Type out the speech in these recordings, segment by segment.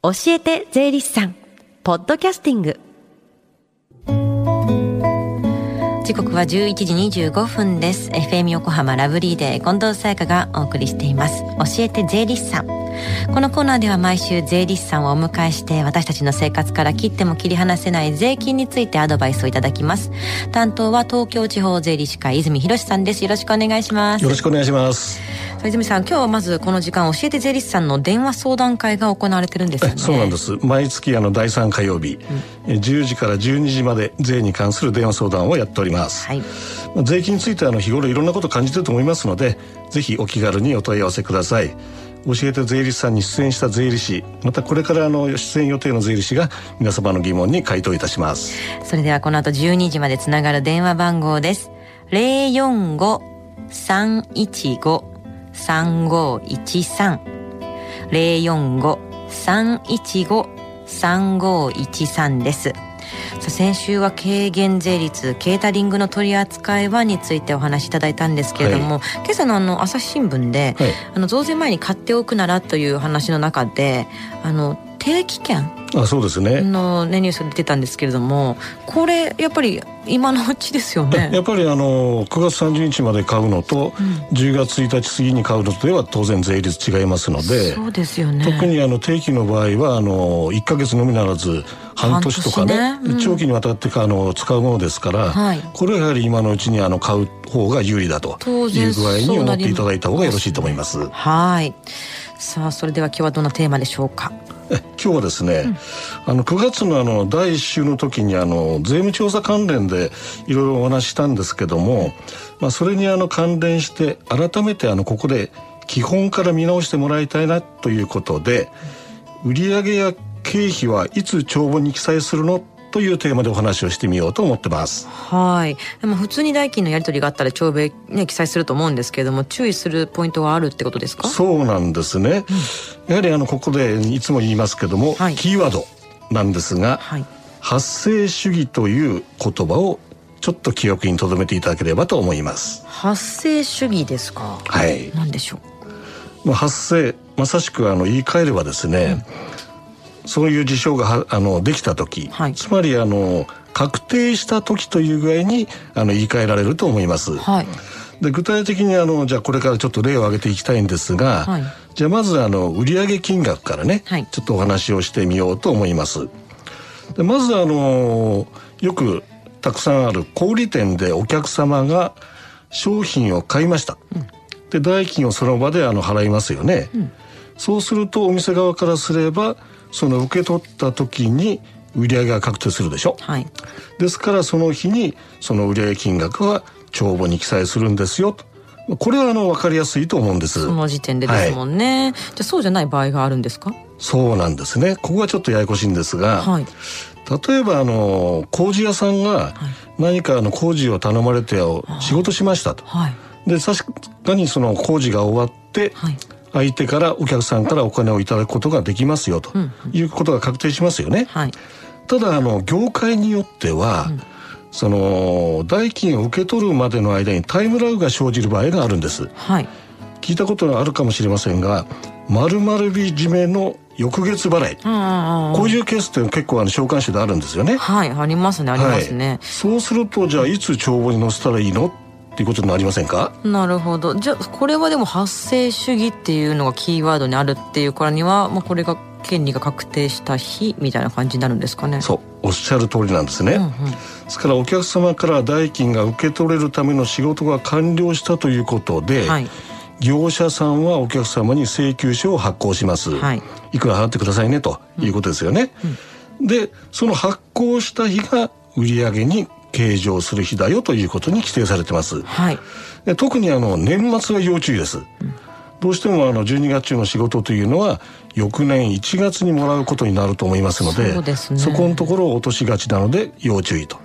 教えて税理士さん。ポッドキャスティング。時刻は11時25分です。FM 横浜ラブリーデー近藤沙耶香がお送りしています。教えて税理士さん。このコーナーでは毎週税理士さんをお迎えして私たちの生活から切っても切り離せない税金についてアドバイスをいただきます。担当は東京地方税理士会泉博さんです。よろしくお願いします。よろしくお願いします。泉さん今日はまずこの時間教えて税理士さんの電話相談会が行われてるんですよね。そうなんです。毎月あの第3火曜日、うん、10時から12時まで税に関する電話相談をやっております、はい、税金についてあの日頃いろんなこと感じてると思いますのでぜひお気軽にお問い合わせください教えて税理士さんに出演した税理士またこれからの出演予定の税理士が皆様の疑問に回答いたします。それではこの後12時までつながる電話番号です。045-315 3513 045-315-3513です。さ先週は軽減税率ケータリングの取り扱いはについてお話しいただいたんですけれども、はい、今朝のあの朝日新聞で、はい、あの増税前に買っておくならという話の中であの定期券あそうですね。の、ね、ニュースが出てたんですけれどもこれやっぱり今のうちですよね。やっぱりあの9月30日まで買うのと、うん、10月1日過ぎに買うのとでは当然税率違いますのでそうですよね。特にあの定期の場合はあの1か月のみならず半年とかね、ね。うん、長期にわたってあの使うものですから、はい、これはやはり今のうちにあの買う方が有利だという具合に思っていただいた方がよろしいと思います。はい。さあそれでは今日はどんなテーマでしょうか？え今日はですね、うん、あの9月のあの第1週の時にあの税務調査関連でいろいろお話ししたんですけども、まあ、それにあの関連して改めてあのここで基本から見直してもらいたいなということで売上や経費はいつ帳簿に記載するの？というテーマでお話をしてみようと思ってます。はい。でも普通に代金のやり取りがあったら帳簿ね記載すると思うんですけれども注意するポイントがあるってことですか？そうなんですね。うん、やはりあのここでいつも言いますけども、はい、キーワードなんですが、はい、発生主義という言葉をちょっと記憶に留めていただければと思います。発生主義ですか？はい。何でしょう。まあ発生まさしくあの言い換えればですね。うんそういう事象があのできた時、はい、つまりあの確定した時という具合にあの言い換えられると思います。はい、で具体的にあのじゃあこれからちょっと例を挙げていきたいんですが、はい、じゃあまずあの売上金額からね、はい、ちょっとお話をしてみようと思います。でまずあのよくたくさんある小売店でお客様が商品を買いました。うん、で代金をその場であの払いますよね。うん、そうするとお店側からすればその受け取った時に売上が確定するでしょ、はい、ですからその日にその売上金額は帳簿に記載するんですよと。これはあの分かりやすいと思うんです。その時点でですもんね、はい、じゃあそうじゃない場合があるんですか？そうなんですね。ここがちょっとややこしいんですが、はい、例えばあの工事屋さんが何かあの工事を頼まれて仕事しましたと、はい、で確かにその工事が終わって、はい相手からお客さんからお金をいただくことができますよと。いうことが確定しますよね。はい、ただあの業界によっては、うん、その代金を受け取るまでの間にタイムラグが生じる場合があるんです。はい、聞いたことがあるかもしれませんが、まるまる日締めの翌月払い、こういうケースって結構あの召喚書であるんですよね。はいありますねありますね、はい、そうするとじゃあいつ帳簿に載せたらいいのっていうことになりませんか？なるほど。じゃあこれはでも発生主義っていうのがキーワードにあるっていうからには、まあ、これが権利が確定した日みたいな感じになるんですかね。そう。おっしゃる通りなんですね、うんうん、ですからお客様から代金が受け取れるための仕事が完了したということで、はい、業者さんはお客様に請求書を発行します、はい、いくら払ってくださいねということですよね、うんうん、でその発行した日が売上に計上する日だよということに規定されてます。はい、で特にあの年末は要注意です。うん、どうしてもあの12月中の仕事というのは翌年1月にもらうことになると思いますので、そ、ね、そこのところを落としがちなので要注意と。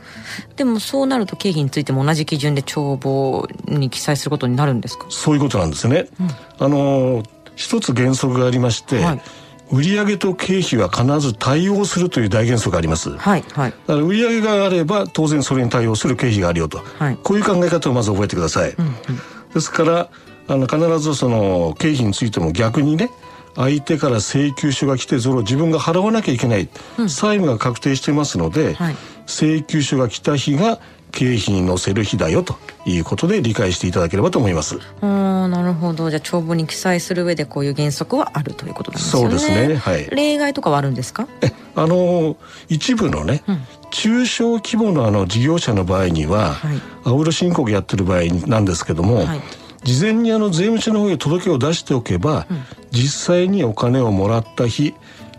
でもそうなると経費についても同じ基準で帳簿に記載することになるんですか？そういうことなんですね。うん、あの一つ原則がありまして。はい売上と経費は必ず対応するという大原則があります。はい、はい。だから売上があれば当然それに対応する経費があるよと。はい。こういう考え方をまず覚えてください。うんうん、ですからあの必ずその経費についても逆にね相手から請求書が来てそれを自分が払わなきゃいけない、うん、債務が確定してますので、はい、請求書が来た日が経費に載せる日だよということで理解していただければと思います。あなるほど。じゃあ帳簿に記載する上でこういう原則はあるということなんですね。そうですね。はい。例外とかはあるんですか？え、あの一部のね、うん、中小規模のあの事業者の場合には、はい、青色申告やってる場合なんですけども。はい事前にあの税務署の方へ届けを出しておけば、うん、実際にお金をもらった日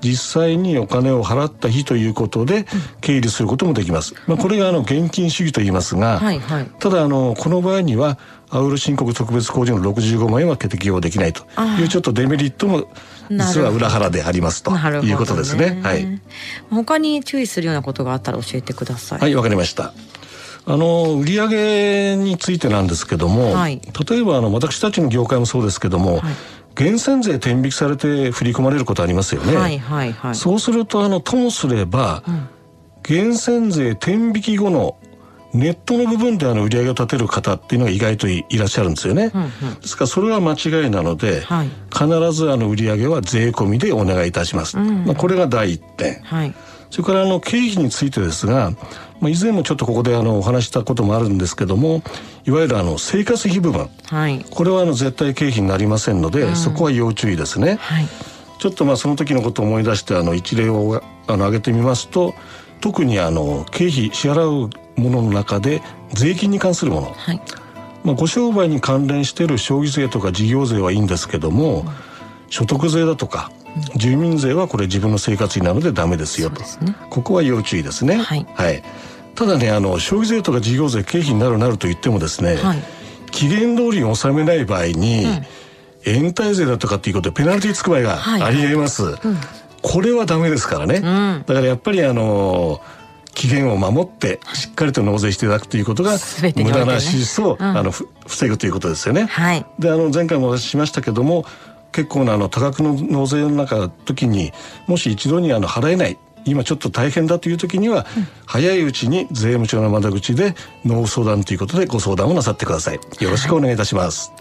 実際にお金を払った日ということで経理することもできます。まあ、これがあの現金主義と言いますが、はいはい、ただあのこの場合にはアウル申告特別控除の65万円は適用できないというちょっとデメリットも実は裏腹でありますということですね。ねはい。他に注意するようなことがあったら教えてください。はい、わかりました。あの売上についてなんですけども、はい、例えばあの私たちの業界もそうですけども、はい源泉税転引きされて振り込まれることありますよね。はいはいはい。そうするとあのともすれば、うん、源泉税転引き後のネットの部分であの売り上げを立てる方っていうのが意外といらっしゃるんですよね。うんうん、ですからそれは間違いなので、はい、必ずあの売り上げは税込みでお願いいたします。うん、まあこれが第一点。はい、それからあの経費についてですが、まあ、以前もちょっとここであのお話したこともあるんですけどもいわゆるあの生活費部分、はい、これはあの絶対経費になりませんので、うん、そこは要注意ですね。はい、ちょっとまあその時のことを思い出してあの一例をあの挙げてみますと特にあの経費支払うものの中で税金に関するもの、はい、まあ、ご商売に関連している消費税とか事業税はいいんですけども、うん、所得税だとか住民税はこれ自分の生活費なのでダメですよと、ね、ここは要注意ですね。はい、はい、ただねあの消費税とか事業税経費になるなると言ってもですね、はい、期限通りに納めない場合に、うん、延滞税だとかっていうことでペナルティーつく場合がありえます。はいはいうん、これはダメですからね。うん、だからやっぱりあの期限を守ってしっかりと納税していただくということが無駄な支出を、あの防ぐということですよね。はい、であの前回もお話ししましたけども結構なあの多額の納税の中時にもし一度にあの払えない今ちょっと大変だという時には、うん、早いうちに税務署の窓口で納相談ということでご相談をなさってください。よろしくお願いいたします、は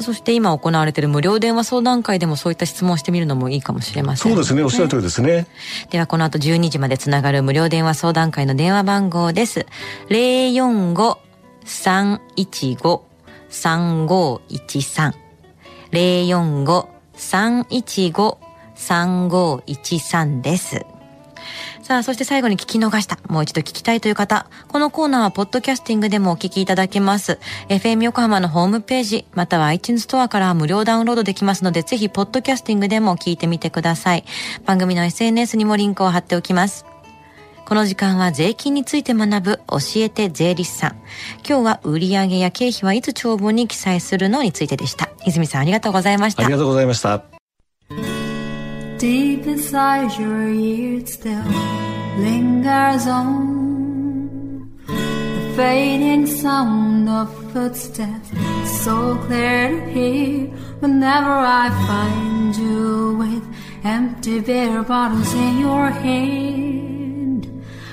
い、そして今行われている無料電話相談会でもそういった質問をしてみるのもいいかもしれません、ね、そうですね。おっしゃる通りですね。ではこの後12時までつながる無料電話相談会の電話番号です。045-315-3513 045-315-3513です。さあ、そして最後に聞き逃した、もう一度聞きたいという方、このコーナーはポッドキャスティングでもお聞きいただけます。FM 横浜のホームページ、または iTunes ストアから無料ダウンロードできますので、ぜひポッドキャスティングでも聞いてみてください。番組の SNS にもリンクを貼っておきます。この時間は税金について学ぶ教えて税理士さん。今日は売上や経費はいつ帳簿に記載するのについてでした。泉さんありがとうございました。ありがとうございました。Deep inside your ears still lingers on the fading sound of footsteps so clear to hear whenever I find you with empty beer bottles in your hand.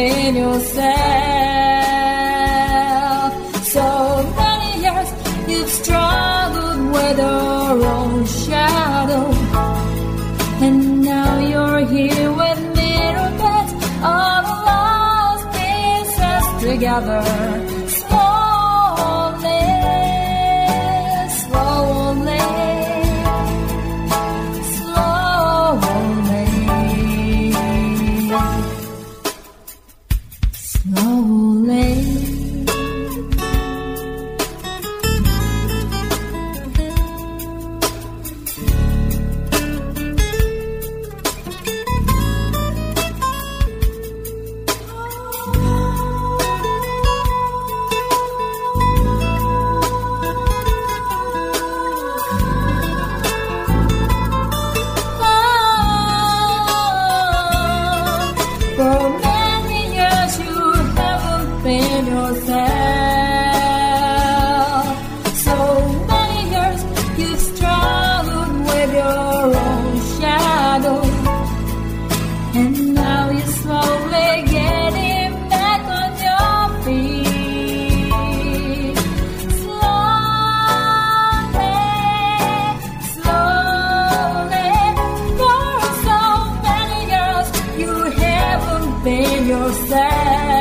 in yourself. So many years you've struggled with your own shadow, and now you're here with bits of lost pieces together. céu.